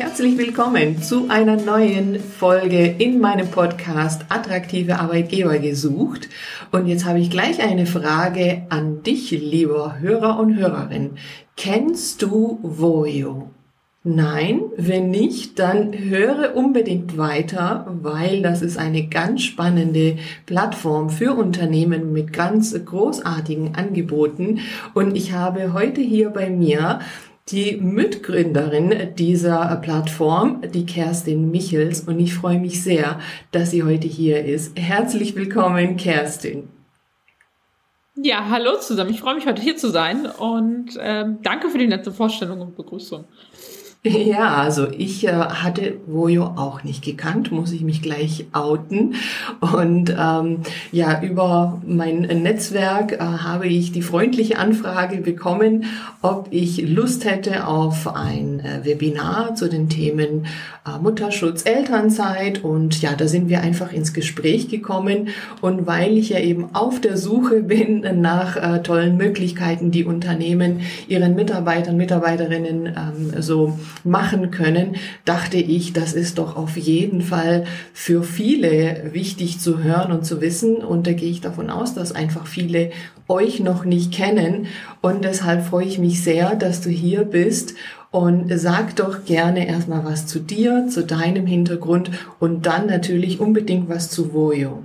Herzlich willkommen zu einer neuen Folge in meinem Podcast Attraktive Arbeitgeber gesucht. Und jetzt habe ich gleich eine Frage an dich, lieber Hörer und Hörerin. Kennst du Voyo? Nein, wenn nicht, dann höre unbedingt weiter, weil das ist eine ganz spannende Plattform für Unternehmen mit ganz großartigen Angeboten. Und ich habe heute hier bei mir die Mitgründerin dieser Plattform, die Kerstin Michels. Und ich freue mich sehr, dass sie heute hier ist. Herzlich willkommen, Kerstin. Ja, hallo zusammen. Ich freue mich, heute hier zu sein und ähm, danke für die nette Vorstellung und Begrüßung. Ja, also ich äh, hatte Voyo auch nicht gekannt, muss ich mich gleich outen. Und ähm, ja, über mein Netzwerk äh, habe ich die freundliche Anfrage bekommen, ob ich Lust hätte auf ein äh, Webinar zu den Themen äh, Mutterschutz, Elternzeit. Und ja, da sind wir einfach ins Gespräch gekommen. Und weil ich ja eben auf der Suche bin nach äh, tollen Möglichkeiten, die Unternehmen ihren Mitarbeitern, Mitarbeiterinnen ähm, so machen können, dachte ich, das ist doch auf jeden Fall für viele wichtig zu hören und zu wissen. Und da gehe ich davon aus, dass einfach viele euch noch nicht kennen. Und deshalb freue ich mich sehr, dass du hier bist. Und sag doch gerne erstmal was zu dir, zu deinem Hintergrund und dann natürlich unbedingt was zu Voyo.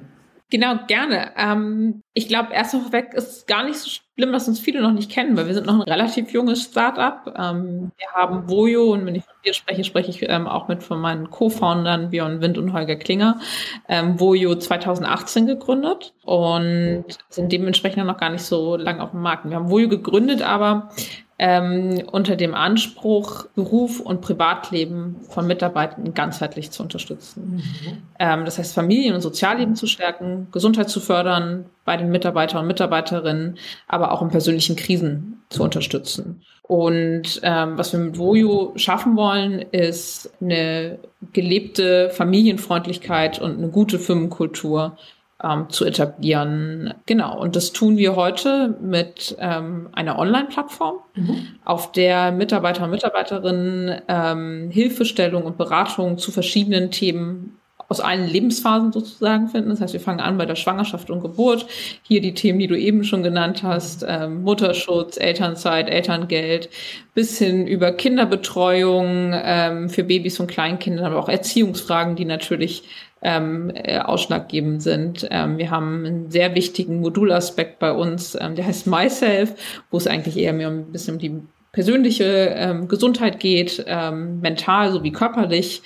Genau, gerne. Ähm, ich glaube, erst noch weg ist gar nicht so schlimm, dass uns viele noch nicht kennen, weil wir sind noch ein relativ junges Startup. Ähm, wir haben Voyo und wenn ich von dir spreche, spreche ich ähm, auch mit von meinen Co-Foundern Björn Wind und Holger Klinger. Ähm, Voyo 2018 gegründet und sind dementsprechend noch gar nicht so lange auf dem Markt. Wir haben Voyo gegründet, aber ähm, unter dem Anspruch, Beruf und Privatleben von Mitarbeitern ganzheitlich zu unterstützen. Mhm. Ähm, das heißt, Familien- und Sozialleben zu stärken, Gesundheit zu fördern bei den Mitarbeitern und Mitarbeiterinnen, aber auch in persönlichen Krisen zu unterstützen. Und ähm, was wir mit Voju schaffen wollen, ist eine gelebte Familienfreundlichkeit und eine gute Firmenkultur ähm, zu etablieren. Genau, und das tun wir heute mit ähm, einer Online-Plattform, mhm. auf der Mitarbeiter und Mitarbeiterinnen ähm, Hilfestellung und Beratung zu verschiedenen Themen aus allen Lebensphasen sozusagen finden. Das heißt, wir fangen an bei der Schwangerschaft und Geburt. Hier die Themen, die du eben schon genannt hast, ähm, Mutterschutz, Elternzeit, Elterngeld, bis hin über Kinderbetreuung ähm, für Babys und Kleinkinder, aber auch Erziehungsfragen, die natürlich ähm, äh, ausschlaggebend sind. Ähm, wir haben einen sehr wichtigen Modulaspekt bei uns, ähm, der heißt Myself, wo es eigentlich eher mehr ein bisschen um die persönliche ähm, Gesundheit geht, ähm, mental sowie körperlich,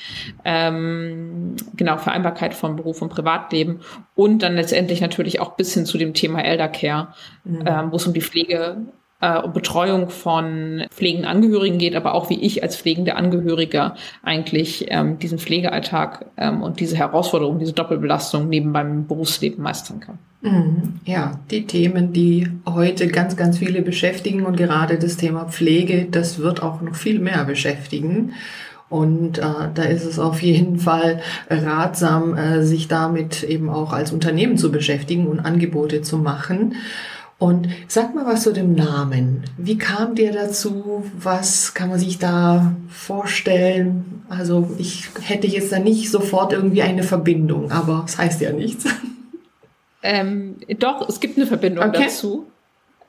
ähm, genau, Vereinbarkeit von Beruf und Privatleben und dann letztendlich natürlich auch bis hin zu dem Thema Eldercare, mhm. ähm, wo es um die Pflege äh, Betreuung von pflegenden Angehörigen geht, aber auch wie ich als pflegende Angehöriger eigentlich ähm, diesen Pflegealltag ähm, und diese Herausforderung, diese Doppelbelastung neben meinem Berufsleben meistern kann. Mhm. Ja, die Themen, die heute ganz, ganz viele beschäftigen und gerade das Thema Pflege, das wird auch noch viel mehr beschäftigen. Und äh, da ist es auf jeden Fall ratsam, äh, sich damit eben auch als Unternehmen zu beschäftigen und Angebote zu machen. Und sag mal was zu dem Namen. Wie kam dir dazu? Was kann man sich da vorstellen? Also ich hätte jetzt da nicht sofort irgendwie eine Verbindung, aber es das heißt ja nichts. Ähm, doch, es gibt eine Verbindung okay. dazu.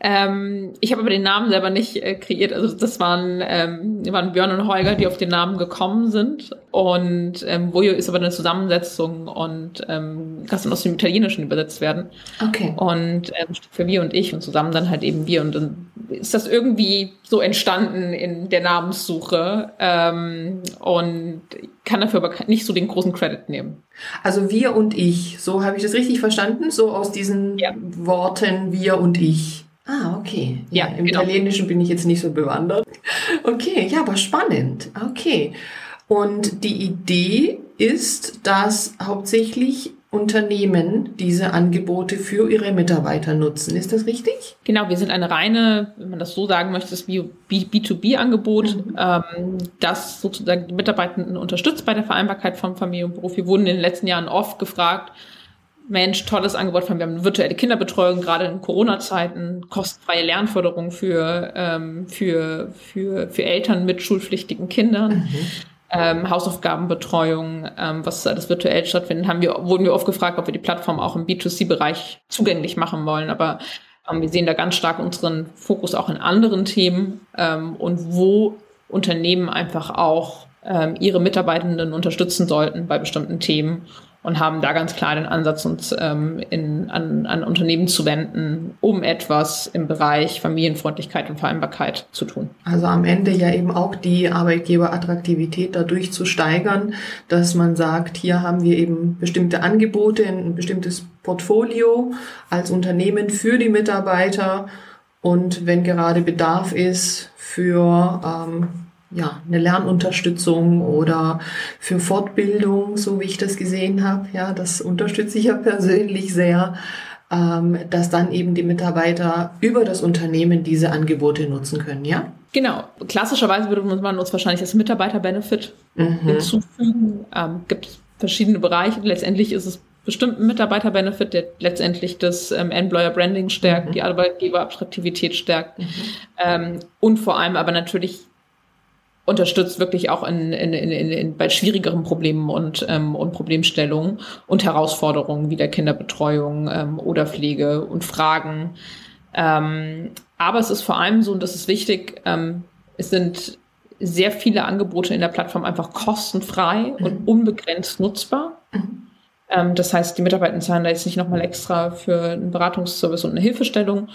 Ähm, ich habe aber den Namen selber nicht äh, kreiert. Also das waren, ähm, waren Björn und Holger, die auf den Namen gekommen sind. Und ähm, Vojo ist aber eine Zusammensetzung und ähm, kann dann aus dem Italienischen übersetzt werden. Okay. Und ähm, für wir und ich und zusammen dann halt eben wir. Und dann ist das irgendwie so entstanden in der Namenssuche ähm, und kann dafür aber nicht so den großen Credit nehmen. Also wir und ich, so habe ich das richtig verstanden, so aus diesen ja. Worten wir und ich. Ah, okay. Ja, im genau. Italienischen bin ich jetzt nicht so bewandert. Okay, ja, aber spannend. Okay. Und die Idee ist, dass hauptsächlich Unternehmen diese Angebote für ihre Mitarbeiter nutzen. Ist das richtig? Genau, wir sind eine reine, wenn man das so sagen möchte, das B2B-Angebot, mhm. ähm, das sozusagen die Mitarbeitenden unterstützt bei der Vereinbarkeit von Familie und Beruf. Wir wurden in den letzten Jahren oft gefragt, Mensch, tolles Angebot von, wir haben virtuelle Kinderbetreuung, gerade in Corona-Zeiten, kostenfreie Lernförderung für, ähm, für, für, für Eltern mit schulpflichtigen Kindern. Mhm. ähm, Hausaufgabenbetreuung, ähm, was alles virtuell stattfindet, haben wir, wurden wir oft gefragt, ob wir die Plattform auch im B2C-Bereich zugänglich machen wollen. Aber ähm, wir sehen da ganz stark unseren Fokus auch in anderen Themen ähm, und wo Unternehmen einfach auch ähm, ihre Mitarbeitenden unterstützen sollten bei bestimmten Themen und haben da ganz klar den Ansatz, uns ähm, in, an, an Unternehmen zu wenden, um etwas im Bereich Familienfreundlichkeit und Vereinbarkeit zu tun. Also am Ende ja eben auch die Arbeitgeberattraktivität dadurch zu steigern, dass man sagt, hier haben wir eben bestimmte Angebote, ein bestimmtes Portfolio als Unternehmen für die Mitarbeiter und wenn gerade Bedarf ist für ähm, ja, eine Lernunterstützung oder für Fortbildung, so wie ich das gesehen habe. Ja, das unterstütze ich ja persönlich sehr, ähm, dass dann eben die Mitarbeiter über das Unternehmen diese Angebote nutzen können, ja? Genau. Klassischerweise würde man uns wahrscheinlich das Mitarbeiterbenefit mhm. hinzufügen. Ähm, gibt verschiedene Bereiche. Letztendlich ist es bestimmt ein Mitarbeiterbenefit, der letztendlich das ähm, Employer Branding stärkt, mhm. die Arbeitgeberattraktivität stärkt mhm. ähm, und vor allem aber natürlich unterstützt wirklich auch in, in, in, in, bei schwierigeren Problemen und, ähm, und Problemstellungen und Herausforderungen wie der Kinderbetreuung ähm, oder Pflege und Fragen. Ähm, aber es ist vor allem so, und das ist wichtig, ähm, es sind sehr viele Angebote in der Plattform einfach kostenfrei mhm. und unbegrenzt nutzbar. Mhm. Ähm, das heißt, die Mitarbeiter zahlen da jetzt nicht nochmal extra für einen Beratungsservice und eine Hilfestellung.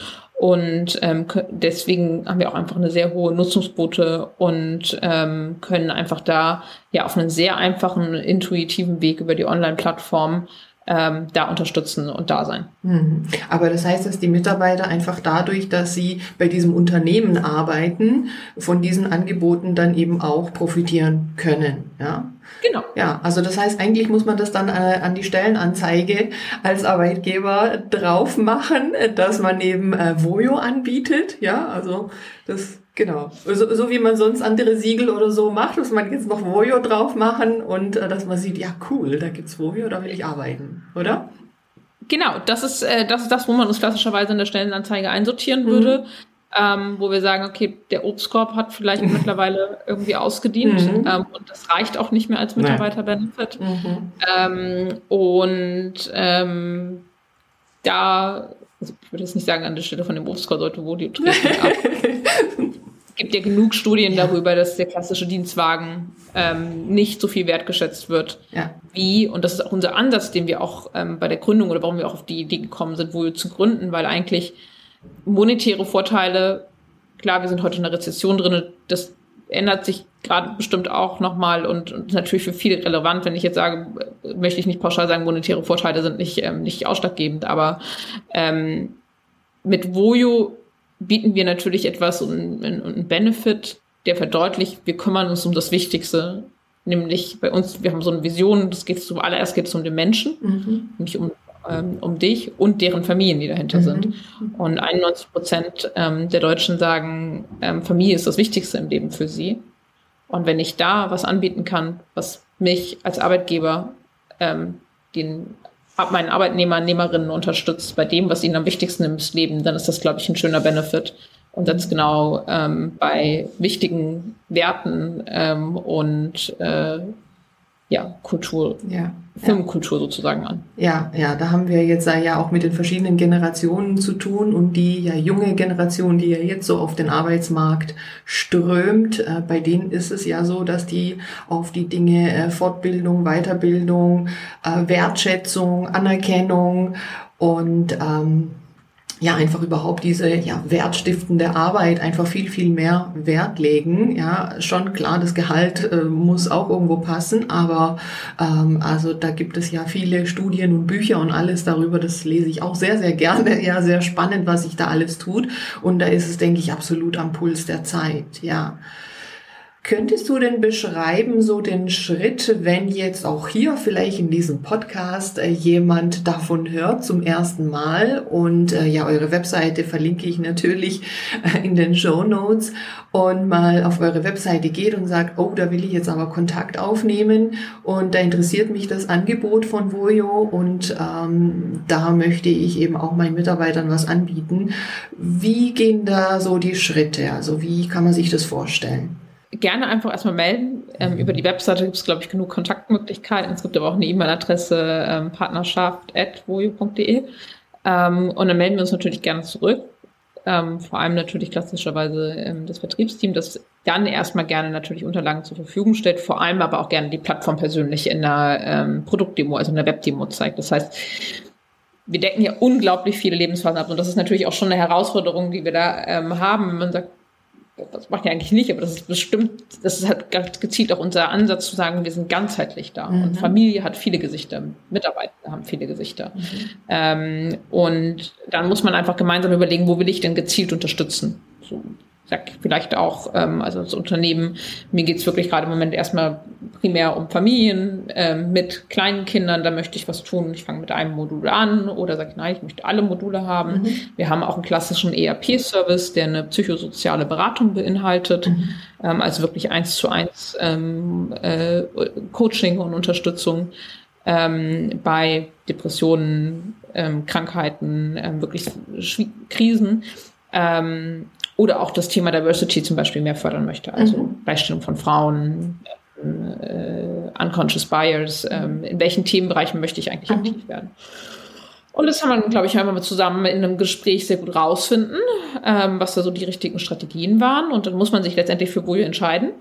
Und ähm, deswegen haben wir auch einfach eine sehr hohe Nutzungsquote und ähm, können einfach da ja auf einen sehr einfachen, intuitiven Weg über die Online-Plattform ähm, da unterstützen und da sein. Mhm. Aber das heißt, dass die Mitarbeiter einfach dadurch, dass sie bei diesem Unternehmen arbeiten, von diesen Angeboten dann eben auch profitieren können. Ja? Genau. Ja, also das heißt, eigentlich muss man das dann äh, an die Stellenanzeige als Arbeitgeber drauf machen, dass man eben äh, Voyo anbietet. Ja, also das Genau. So, so wie man sonst andere Siegel oder so macht, muss man jetzt noch Voyo drauf machen und äh, dass man sieht, ja cool, da gibt's Voyo, da will ich arbeiten, oder? Genau, das ist, äh, das ist das, wo man uns klassischerweise in der Stellenanzeige einsortieren mhm. würde. Ähm, wo wir sagen, okay, der Obstkorb hat vielleicht mittlerweile irgendwie ausgedient mhm. ähm, und das reicht auch nicht mehr als Mitarbeiter-Benefit. Mhm. Ähm, und ähm, da, also ich würde jetzt nicht sagen, an der Stelle von dem Obstkorb sollte wo die treten, es gibt ja genug Studien ja. darüber, dass der klassische Dienstwagen ähm, nicht so viel wertgeschätzt wird ja. wie, und das ist auch unser Ansatz, den wir auch ähm, bei der Gründung oder warum wir auch auf die Idee gekommen sind, wohl zu gründen, weil eigentlich monetäre Vorteile, klar, wir sind heute in einer Rezession drin, das ändert sich gerade bestimmt auch nochmal und, und natürlich für viele relevant. Wenn ich jetzt sage, möchte ich nicht pauschal sagen, monetäre Vorteile sind nicht, ähm, nicht ausschlaggebend, aber ähm, mit Voyo bieten wir natürlich etwas und einen Benefit, der verdeutlicht, wir kümmern uns um das Wichtigste. Nämlich bei uns, wir haben so eine Vision, das geht zuallererst geht es um den Menschen, mhm. nämlich um, ähm, um dich und deren Familien, die dahinter mhm. sind. Und 91 Prozent ähm, der Deutschen sagen, ähm, Familie ist das Wichtigste im Leben für sie. Und wenn ich da was anbieten kann, was mich als Arbeitgeber ähm, den meinen Arbeitnehmer, Nehmerinnen unterstützt bei dem, was ihnen am wichtigsten im Leben, dann ist das, glaube ich, ein schöner Benefit. Und das genau ähm, bei wichtigen Werten ähm, und äh, ja, Kultur, ja, Firmenkultur ja. sozusagen an. Ja, ja, da haben wir jetzt ja auch mit den verschiedenen Generationen zu tun und die ja junge Generation, die ja jetzt so auf den Arbeitsmarkt strömt, äh, bei denen ist es ja so, dass die auf die Dinge äh, Fortbildung, Weiterbildung, äh, Wertschätzung, Anerkennung und ähm, ja einfach überhaupt diese ja, wertstiftende Arbeit einfach viel, viel mehr Wert legen. Ja, schon klar, das Gehalt äh, muss auch irgendwo passen, aber ähm, also da gibt es ja viele Studien und Bücher und alles darüber, das lese ich auch sehr, sehr gerne. Ja, sehr spannend, was sich da alles tut. Und da ist es, denke ich, absolut am Puls der Zeit. Ja. Könntest du denn beschreiben, so den Schritt, wenn jetzt auch hier vielleicht in diesem Podcast äh, jemand davon hört zum ersten Mal und äh, ja, eure Webseite verlinke ich natürlich äh, in den Show Notes und mal auf eure Webseite geht und sagt, oh, da will ich jetzt aber Kontakt aufnehmen und da interessiert mich das Angebot von Voyo und ähm, da möchte ich eben auch meinen Mitarbeitern was anbieten. Wie gehen da so die Schritte? Also wie kann man sich das vorstellen? Gerne einfach erstmal melden. Ähm, über die Webseite gibt es, glaube ich, genug Kontaktmöglichkeiten. Es gibt aber auch eine E-Mail-Adresse ähm, partnerschaft.voyo.de. Ähm, und dann melden wir uns natürlich gerne zurück. Ähm, vor allem natürlich klassischerweise ähm, das Vertriebsteam, das dann erstmal gerne natürlich Unterlagen zur Verfügung stellt, vor allem aber auch gerne die Plattform persönlich in einer ähm, Produktdemo, also in der Webdemo zeigt. Das heißt, wir decken ja unglaublich viele Lebensphasen ab und das ist natürlich auch schon eine Herausforderung, die wir da ähm, haben, wenn man sagt, das macht ja eigentlich nicht, aber das ist bestimmt, das ist halt ganz gezielt auch unser Ansatz zu sagen, wir sind ganzheitlich da. Mhm. Und Familie hat viele Gesichter, Mitarbeiter haben viele Gesichter. Mhm. Ähm, und dann muss man einfach gemeinsam überlegen, wo will ich denn gezielt unterstützen? So, sag vielleicht auch, ähm, also das Unternehmen, mir geht's wirklich gerade im Moment erstmal primär um Familien ähm, mit kleinen Kindern, da möchte ich was tun. Ich fange mit einem Modul an oder sage, nein, ich möchte alle Module haben. Mhm. Wir haben auch einen klassischen ERP-Service, der eine psychosoziale Beratung beinhaltet, mhm. ähm, also wirklich eins zu eins ähm, äh, Coaching und Unterstützung ähm, bei Depressionen, ähm, Krankheiten, ähm, wirklich Krisen. Ähm, oder auch das Thema Diversity zum Beispiel mehr fördern möchte, also mhm. Gleichstellung von Frauen, äh, Unconscious Bias, ähm, in welchen Themenbereichen möchte ich eigentlich mhm. aktiv werden. Und das haben wir, glaube ich, einmal zusammen in einem Gespräch sehr gut rausfinden, ähm, was da so die richtigen Strategien waren. Und dann muss man sich letztendlich für Boje entscheiden.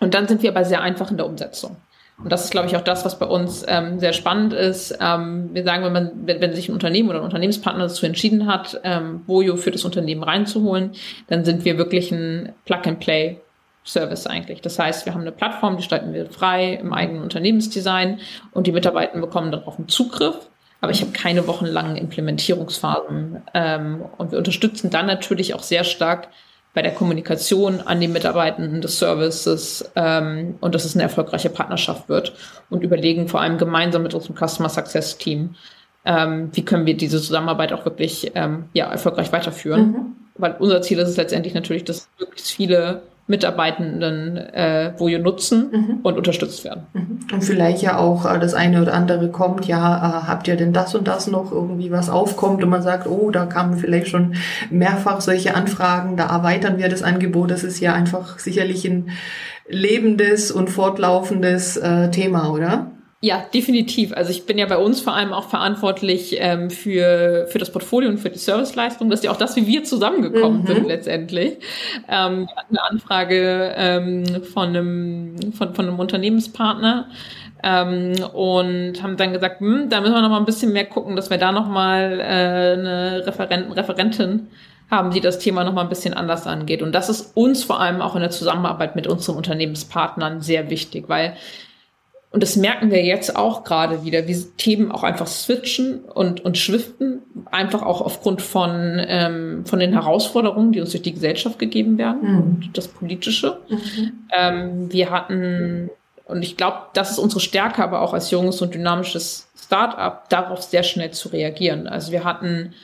Und dann sind wir aber sehr einfach in der Umsetzung. Und das ist, glaube ich, auch das, was bei uns ähm, sehr spannend ist. Ähm, wir sagen, wenn man, wenn, wenn sich ein Unternehmen oder ein Unternehmenspartner dazu entschieden hat, ähm, Bojo für das Unternehmen reinzuholen, dann sind wir wirklich ein Plug-and-Play Service eigentlich. Das heißt, wir haben eine Plattform, die gestalten wir frei im eigenen Unternehmensdesign und die Mitarbeiter bekommen darauf einen Zugriff. Aber ich habe keine wochenlangen Implementierungsphasen. Ähm, und wir unterstützen dann natürlich auch sehr stark bei der Kommunikation an die Mitarbeitenden des Services ähm, und dass es eine erfolgreiche Partnerschaft wird und überlegen vor allem gemeinsam mit unserem Customer Success Team, ähm, wie können wir diese Zusammenarbeit auch wirklich ähm, ja, erfolgreich weiterführen. Mhm. Weil unser Ziel ist es letztendlich natürlich, dass möglichst viele Mitarbeitenden äh, Voyo nutzen mhm. und unterstützt werden. Mhm. Und vielleicht ja auch äh, das eine oder andere kommt, ja, äh, habt ihr denn das und das noch irgendwie was aufkommt und man sagt, oh, da kamen vielleicht schon mehrfach solche Anfragen, da erweitern wir das Angebot. Das ist ja einfach sicherlich ein lebendes und fortlaufendes äh, Thema, oder? Ja, definitiv. Also ich bin ja bei uns vor allem auch verantwortlich ähm, für, für das Portfolio und für die Serviceleistung. Das ist ja auch das, wie wir zusammengekommen mhm. sind letztendlich. Ähm, wir hatten eine Anfrage ähm, von, einem, von, von einem Unternehmenspartner ähm, und haben dann gesagt, hm, da müssen wir noch mal ein bisschen mehr gucken, dass wir da noch mal äh, eine Referenten, Referentin haben, die das Thema noch mal ein bisschen anders angeht. Und das ist uns vor allem auch in der Zusammenarbeit mit unseren Unternehmenspartnern sehr wichtig, weil und das merken wir jetzt auch gerade wieder, wie Themen auch einfach switchen und, und schwiften, einfach auch aufgrund von, ähm, von den Herausforderungen, die uns durch die Gesellschaft gegeben werden mhm. und das Politische. Mhm. Ähm, wir hatten, und ich glaube, das ist unsere Stärke, aber auch als junges und dynamisches Start-up, darauf sehr schnell zu reagieren. Also wir hatten,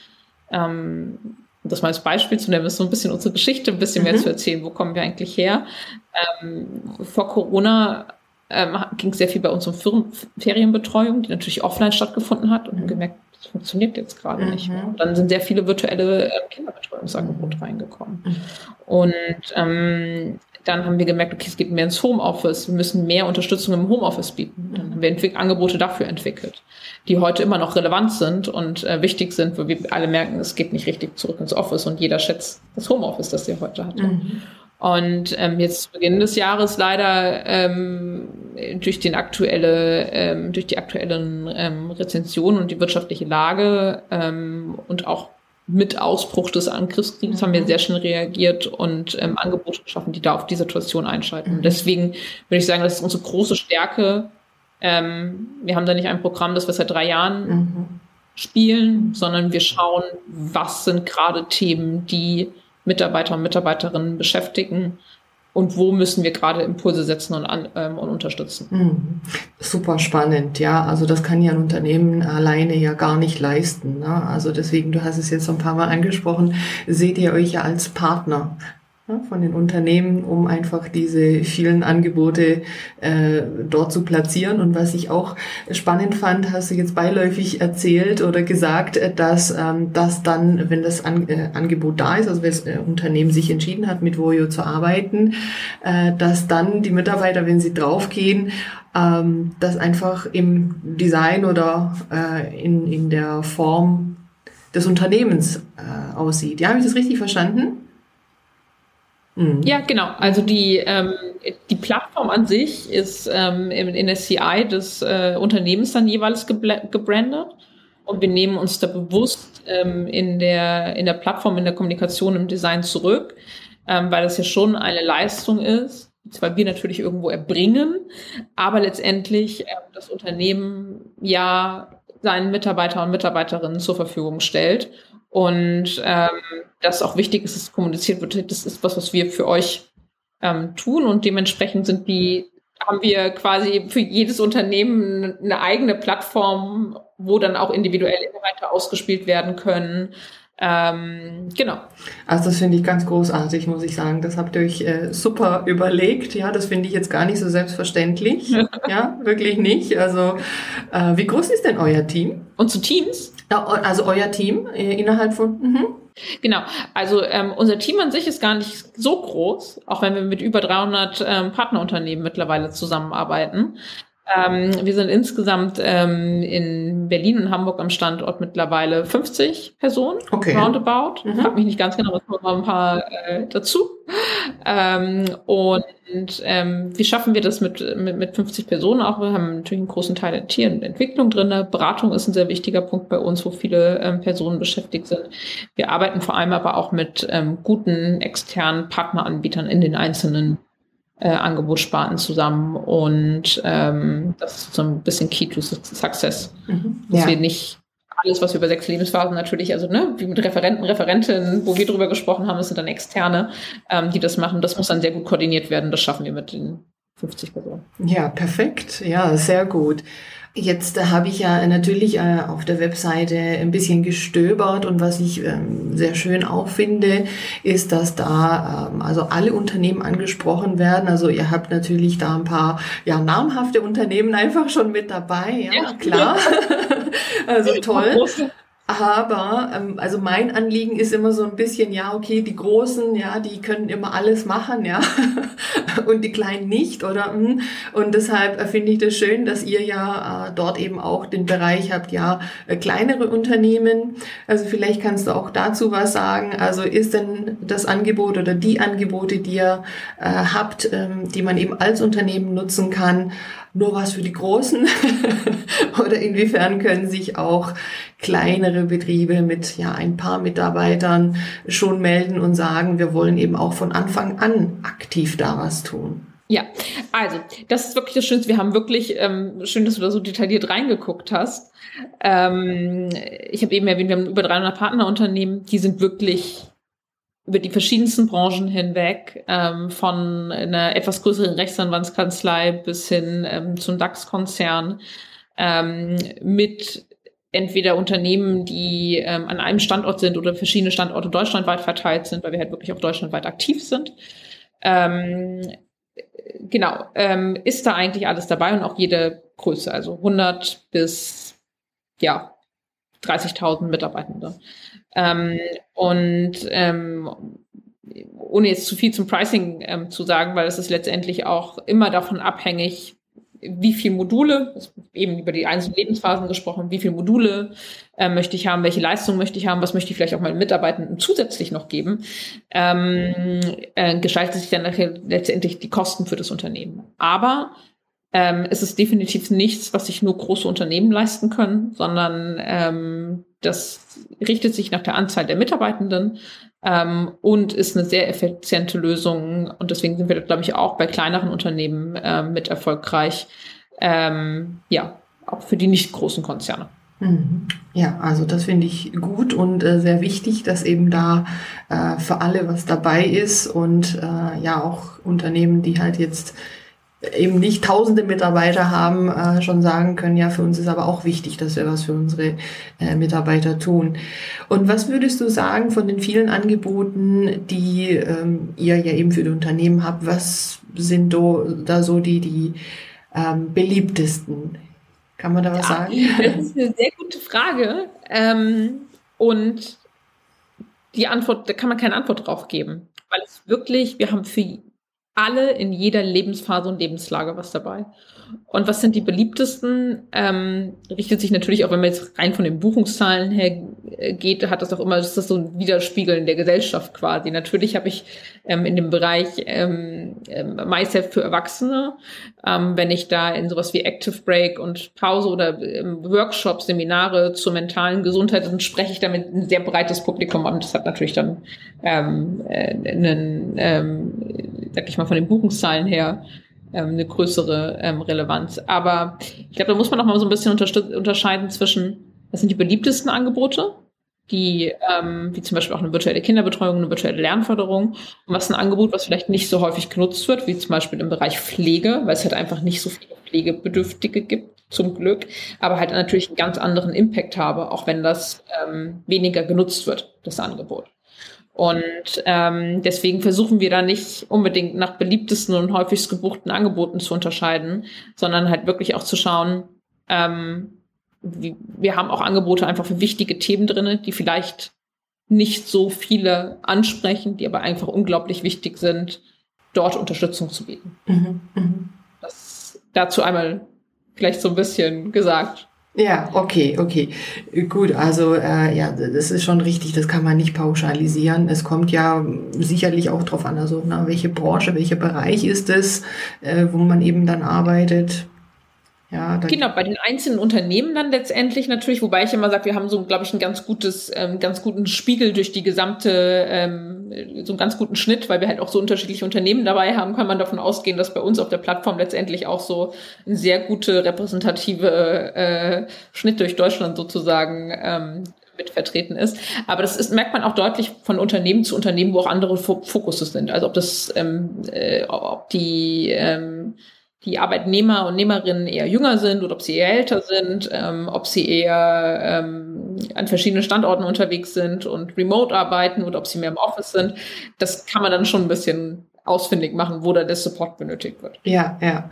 ähm, das mal als Beispiel zu nehmen, ist so ein bisschen unsere Geschichte, ein bisschen mhm. mehr zu erzählen, wo kommen wir eigentlich her. Ähm, vor Corona ähm, ging sehr viel bei uns um Ferienbetreuung, die natürlich offline stattgefunden hat und mhm. gemerkt, das funktioniert jetzt gerade mhm. nicht mehr. Und dann sind sehr viele virtuelle äh, Kinderbetreuungsangebote mhm. reingekommen. Mhm. Und ähm, dann haben wir gemerkt, okay, es geht mehr ins Homeoffice, wir müssen mehr Unterstützung im Homeoffice bieten. Dann haben wir Angebote dafür entwickelt, die heute immer noch relevant sind und äh, wichtig sind, weil wir alle merken, es geht nicht richtig zurück ins Office und jeder schätzt das Homeoffice, das ihr heute hatte. Mhm. Und ähm, jetzt zu Beginn des Jahres leider ähm, durch den aktuelle, ähm, durch die aktuellen ähm, Rezensionen und die wirtschaftliche Lage ähm, und auch mit Ausbruch des Angriffskriegs mhm. haben wir mhm. sehr schnell reagiert und ähm, Angebote geschaffen, die da auf die Situation einschalten. Mhm. Deswegen würde ich sagen, das ist unsere große Stärke. Ähm, wir haben da nicht ein Programm, das wir seit drei Jahren mhm. spielen, sondern wir schauen, was sind gerade Themen, die Mitarbeiter und Mitarbeiterinnen beschäftigen und wo müssen wir gerade Impulse setzen und, an, ähm, und unterstützen. Mhm. Super spannend, ja. Also das kann ja ein Unternehmen alleine ja gar nicht leisten. Ne? Also deswegen, du hast es jetzt ein paar Mal angesprochen, seht ihr euch ja als Partner von den Unternehmen, um einfach diese vielen Angebote äh, dort zu platzieren. Und was ich auch spannend fand, hast du jetzt beiläufig erzählt oder gesagt, äh, dass ähm, dass dann, wenn das An äh, Angebot da ist, also wenn das äh, Unternehmen sich entschieden hat, mit Voyo zu arbeiten, äh, dass dann die Mitarbeiter, wenn sie draufgehen, ähm, das einfach im Design oder äh, in, in der Form des Unternehmens äh, aussieht. Ja, habe ich das richtig verstanden? Mhm. Ja, genau. Also die, ähm, die Plattform an sich ist ähm, in, in der CI des äh, Unternehmens dann jeweils gebrandet. Und wir nehmen uns da bewusst ähm, in, der, in der Plattform, in der Kommunikation, im Design zurück, ähm, weil das ja schon eine Leistung ist, die zwar wir natürlich irgendwo erbringen, aber letztendlich äh, das Unternehmen ja seinen Mitarbeiter und Mitarbeiterinnen zur Verfügung stellt. Und ähm, das auch wichtig ist, dass kommuniziert wird, das ist was, was wir für euch ähm, tun und dementsprechend sind die, haben wir quasi für jedes Unternehmen eine eigene Plattform, wo dann auch individuelle Inhalte ausgespielt werden können. Ähm, genau. Also das finde ich ganz großartig, muss ich sagen. Das habt ihr euch äh, super überlegt. Ja, das finde ich jetzt gar nicht so selbstverständlich. ja, wirklich nicht. Also äh, wie groß ist denn euer Team? Und zu Teams? Also euer Team äh, innerhalb von. Mhm. Genau, also ähm, unser Team an sich ist gar nicht so groß, auch wenn wir mit über 300 ähm, Partnerunternehmen mittlerweile zusammenarbeiten. Ähm, wir sind insgesamt ähm, in Berlin und Hamburg am Standort mittlerweile 50 Personen, okay. roundabout. Mhm. Frag mich nicht ganz genau, was kommen noch ein paar äh, dazu. Ähm, und ähm, wie schaffen wir das mit, mit, mit 50 Personen auch? Wir haben natürlich einen großen Teil der Tier- und Entwicklung drin. Beratung ist ein sehr wichtiger Punkt bei uns, wo viele ähm, Personen beschäftigt sind. Wir arbeiten vor allem aber auch mit ähm, guten externen Partneranbietern in den einzelnen äh, Angebotssparten zusammen und ähm, das ist so ein bisschen Key to Success. Mhm. Dass ja. wir nicht alles, was wir über sechs Lebensphasen natürlich, also ne, wie mit Referenten, Referentinnen, wo wir drüber gesprochen haben, das sind dann Externe, ähm, die das machen. Das muss dann sehr gut koordiniert werden. Das schaffen wir mit den 50 Personen. Ja, perfekt. Ja, sehr gut. Jetzt habe ich ja natürlich äh, auf der Webseite ein bisschen gestöbert und was ich ähm, sehr schön auch finde, ist, dass da ähm, also alle Unternehmen angesprochen werden. Also ihr habt natürlich da ein paar ja namhafte Unternehmen einfach schon mit dabei, ja, ja. klar. also toll. Aber ähm, also mein Anliegen ist immer so ein bisschen, ja, okay, die Großen, ja, die können immer alles machen, ja, und die Kleinen nicht, oder? Hm. Und deshalb äh, finde ich das schön, dass ihr ja äh, dort eben auch den Bereich habt, ja, äh, kleinere Unternehmen. Also vielleicht kannst du auch dazu was sagen. Also ist denn das Angebot oder die Angebote, die ihr äh, habt, ähm, die man eben als Unternehmen nutzen kann, nur was für die Großen? Oder inwiefern können sich auch kleinere Betriebe mit ja ein paar Mitarbeitern schon melden und sagen, wir wollen eben auch von Anfang an aktiv da was tun? Ja, also das ist wirklich das Schönste. Wir haben wirklich, ähm, schön, dass du da so detailliert reingeguckt hast. Ähm, ich habe eben erwähnt, wir haben über 300 Partnerunternehmen, die sind wirklich über die verschiedensten Branchen hinweg, ähm, von einer etwas größeren Rechtsanwaltskanzlei bis hin ähm, zum DAX-Konzern, ähm, mit entweder Unternehmen, die ähm, an einem Standort sind oder verschiedene Standorte deutschlandweit verteilt sind, weil wir halt wirklich auch deutschlandweit aktiv sind. Ähm, genau, ähm, ist da eigentlich alles dabei und auch jede Größe, also 100 bis ja 30.000 Mitarbeitende. Ähm, und ähm, ohne jetzt zu viel zum Pricing ähm, zu sagen, weil es ist letztendlich auch immer davon abhängig, wie viel Module, eben über die einzelnen Lebensphasen gesprochen, wie viele Module äh, möchte ich haben, welche Leistung möchte ich haben, was möchte ich vielleicht auch meinen Mitarbeitenden zusätzlich noch geben, ähm, äh, gestaltet sich dann letztendlich die Kosten für das Unternehmen. Aber ähm, es ist definitiv nichts, was sich nur große Unternehmen leisten können, sondern ähm, das richtet sich nach der Anzahl der Mitarbeitenden ähm, und ist eine sehr effiziente Lösung. Und deswegen sind wir, glaube ich, auch bei kleineren Unternehmen äh, mit erfolgreich. Ähm, ja, auch für die nicht großen Konzerne. Mhm. Ja, also das finde ich gut und äh, sehr wichtig, dass eben da äh, für alle was dabei ist und äh, ja auch Unternehmen, die halt jetzt eben nicht tausende Mitarbeiter haben, äh, schon sagen können, ja, für uns ist aber auch wichtig, dass wir was für unsere äh, Mitarbeiter tun. Und was würdest du sagen von den vielen Angeboten, die ähm, ihr ja eben für die Unternehmen habt, was sind do, da so die, die ähm, beliebtesten? Kann man da was ja, sagen? Das ist eine sehr gute Frage. Ähm, und die Antwort, da kann man keine Antwort drauf geben. Weil es wirklich, wir haben für alle in jeder Lebensphase und Lebenslage was dabei. Und was sind die beliebtesten? Ähm, richtet sich natürlich auch, wenn man jetzt rein von den Buchungszahlen her geht, hat das auch immer, ist das so ein Widerspiegeln der Gesellschaft quasi. Natürlich habe ich ähm, in dem Bereich ähm, ähm, MySelf für Erwachsene, ähm, wenn ich da in sowas wie Active Break und Pause oder ähm, Workshops, Seminare zur mentalen Gesundheit, dann spreche ich damit ein sehr breites Publikum an. Das hat natürlich dann ähm, äh, einen, ähm, sag ich mal, von den Buchungszahlen her ähm, eine größere ähm, Relevanz. Aber ich glaube, da muss man noch mal so ein bisschen unterscheiden zwischen, was sind die beliebtesten Angebote, die, ähm, wie zum Beispiel auch eine virtuelle Kinderbetreuung, eine virtuelle Lernförderung, und was ein Angebot, was vielleicht nicht so häufig genutzt wird, wie zum Beispiel im Bereich Pflege, weil es halt einfach nicht so viele Pflegebedürftige gibt, zum Glück, aber halt natürlich einen ganz anderen Impact habe, auch wenn das ähm, weniger genutzt wird, das Angebot. Und ähm, deswegen versuchen wir da nicht unbedingt nach beliebtesten und häufigst gebuchten Angeboten zu unterscheiden, sondern halt wirklich auch zu schauen, ähm, wir haben auch Angebote einfach für wichtige Themen drinne, die vielleicht nicht so viele ansprechen, die aber einfach unglaublich wichtig sind, dort Unterstützung zu bieten. Mhm, mh. Das dazu einmal vielleicht so ein bisschen gesagt. Ja, okay, okay. Gut, also äh, ja, das ist schon richtig, das kann man nicht pauschalisieren. Es kommt ja sicherlich auch drauf an, also na, welche Branche, welcher Bereich ist es, äh, wo man eben dann arbeitet. Ja, genau, bei den einzelnen Unternehmen dann letztendlich natürlich, wobei ich immer sage, wir haben so, glaube ich, ein ganz gutes, ähm, ganz guten Spiegel durch die gesamte, ähm, so einen ganz guten Schnitt, weil wir halt auch so unterschiedliche Unternehmen dabei haben, kann man davon ausgehen, dass bei uns auf der Plattform letztendlich auch so ein sehr gute repräsentative äh, Schnitt durch Deutschland sozusagen ähm, mit vertreten ist. Aber das ist, merkt man auch deutlich von Unternehmen zu Unternehmen, wo auch andere Fokusse sind. Also ob das, ähm, äh, ob die ähm, die Arbeitnehmer und Nehmerinnen eher jünger sind oder ob sie eher älter sind, ähm, ob sie eher ähm, an verschiedenen Standorten unterwegs sind und remote arbeiten oder ob sie mehr im Office sind. Das kann man dann schon ein bisschen ausfindig machen, wo da der Support benötigt wird. Ja, ja.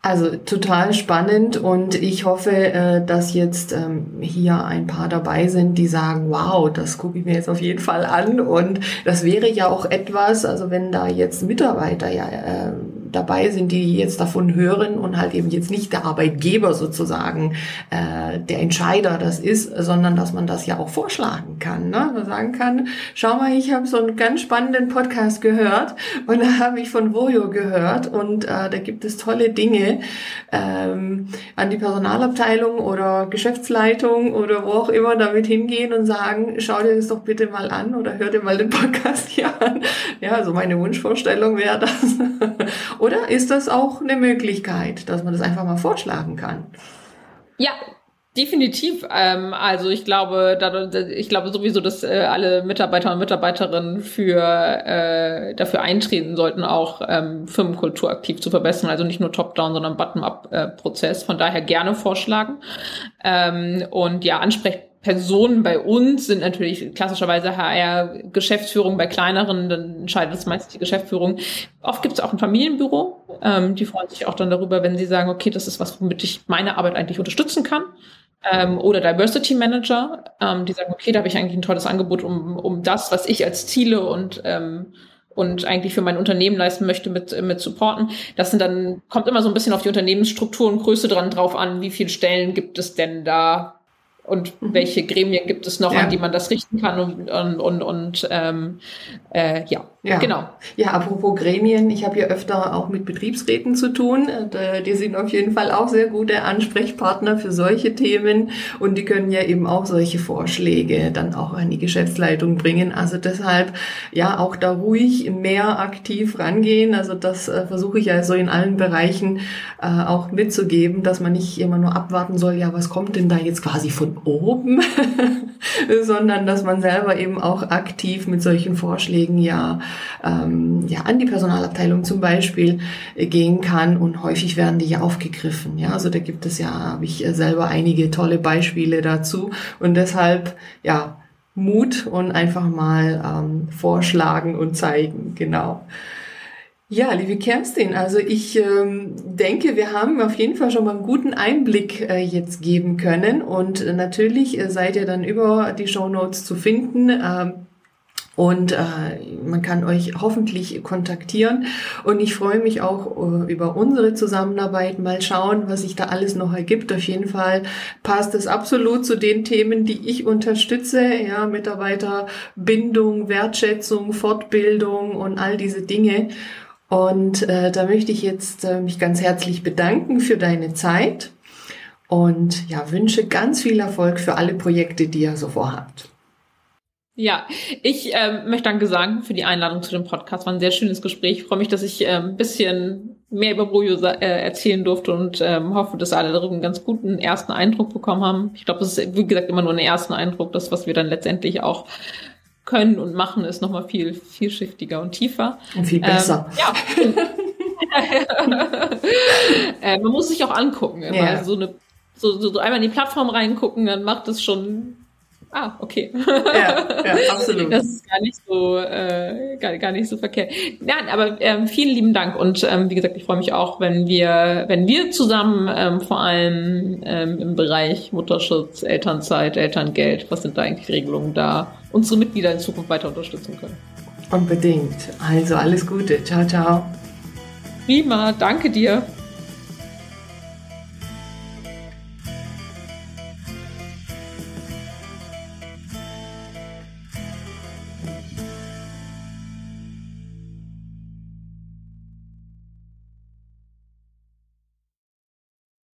Also total spannend und ich hoffe, äh, dass jetzt ähm, hier ein paar dabei sind, die sagen, wow, das gucke ich mir jetzt auf jeden Fall an und das wäre ja auch etwas, also wenn da jetzt Mitarbeiter ja äh, dabei sind, die jetzt davon hören und halt eben jetzt nicht der Arbeitgeber sozusagen äh, der Entscheider das ist, sondern dass man das ja auch vorschlagen kann. Ne? Man sagen kann, schau mal, ich habe so einen ganz spannenden Podcast gehört und da habe ich von Vojo gehört und äh, da gibt es tolle Dinge ähm, an die Personalabteilung oder Geschäftsleitung oder wo auch immer damit hingehen und sagen, schau dir das doch bitte mal an oder hör dir mal den Podcast hier an. Ja, also meine Wunschvorstellung wäre das. Oder ist das auch eine Möglichkeit, dass man das einfach mal vorschlagen kann? Ja, Definitiv. Ähm, also ich glaube, da, ich glaube sowieso, dass äh, alle Mitarbeiter und Mitarbeiterinnen für äh, dafür eintreten sollten, auch ähm, Firmenkultur aktiv zu verbessern. Also nicht nur Top-Down, sondern Bottom-up-Prozess. Äh, Von daher gerne vorschlagen. Ähm, und ja, Ansprech Personen bei uns sind natürlich klassischerweise HR-Geschäftsführung bei kleineren, dann entscheidet es meistens die Geschäftsführung. Oft gibt es auch ein Familienbüro, ähm, die freuen sich auch dann darüber, wenn sie sagen, okay, das ist was, womit ich meine Arbeit eigentlich unterstützen kann. Ähm, oder Diversity Manager, ähm, die sagen, okay, da habe ich eigentlich ein tolles Angebot, um, um das, was ich als Ziele und ähm, und eigentlich für mein Unternehmen leisten möchte, mit, mit supporten. Das sind dann, kommt immer so ein bisschen auf die Unternehmensstruktur und Größe dran drauf an, wie viele Stellen gibt es denn da und mhm. welche Gremien gibt es noch, ja. an die man das richten kann und, und, und, und ähm, äh, ja. Ja, genau. Ja, apropos Gremien, ich habe hier öfter auch mit Betriebsräten zu tun. Äh, die sind auf jeden Fall auch sehr gute Ansprechpartner für solche Themen und die können ja eben auch solche Vorschläge dann auch an die Geschäftsleitung bringen. Also deshalb ja auch da ruhig mehr aktiv rangehen. Also das äh, versuche ich ja so in allen Bereichen äh, auch mitzugeben, dass man nicht immer nur abwarten soll, ja, was kommt denn da jetzt quasi von oben, sondern dass man selber eben auch aktiv mit solchen Vorschlägen ja ähm, ja, an die Personalabteilung zum Beispiel äh, gehen kann und häufig werden die ja aufgegriffen. Ja, also da gibt es ja, habe ich äh, selber einige tolle Beispiele dazu und deshalb, ja, Mut und einfach mal ähm, vorschlagen und zeigen, genau. Ja, liebe Kerstin, also ich ähm, denke, wir haben auf jeden Fall schon mal einen guten Einblick äh, jetzt geben können und äh, natürlich äh, seid ihr dann über die Show Notes zu finden. Ähm, und äh, man kann euch hoffentlich kontaktieren. Und ich freue mich auch uh, über unsere Zusammenarbeit. Mal schauen, was sich da alles noch ergibt. Auf jeden Fall passt es absolut zu den Themen, die ich unterstütze. Ja, Mitarbeiterbindung, Wertschätzung, Fortbildung und all diese Dinge. Und äh, da möchte ich jetzt äh, mich ganz herzlich bedanken für deine Zeit und ja, wünsche ganz viel Erfolg für alle Projekte, die ihr so vorhabt. Ja, ich ähm, möchte Danke sagen für die Einladung zu dem Podcast. War ein sehr schönes Gespräch. Ich freue mich, dass ich ähm, ein bisschen mehr über Brojo äh, erzählen durfte und ähm, hoffe, dass alle darüber einen ganz guten ersten Eindruck bekommen haben. Ich glaube, das ist, wie gesagt, immer nur ein ersten Eindruck. Das, was wir dann letztendlich auch können und machen, ist nochmal viel vielschichtiger und tiefer. Und viel besser. Ähm, ja. äh, man muss sich auch angucken. Also so, eine, so, so einmal in die Plattform reingucken, dann macht es schon Ah, okay. Ja, ja, absolut. Das ist gar nicht so, äh, gar, gar nicht so verkehrt. Nein, aber ähm, vielen lieben Dank und ähm, wie gesagt, ich freue mich auch, wenn wir, wenn wir zusammen ähm, vor allem ähm, im Bereich Mutterschutz, Elternzeit, Elterngeld, was sind da eigentlich Regelungen da, unsere Mitglieder in Zukunft weiter unterstützen können. Unbedingt. Also alles Gute. Ciao, ciao. Prima, danke dir.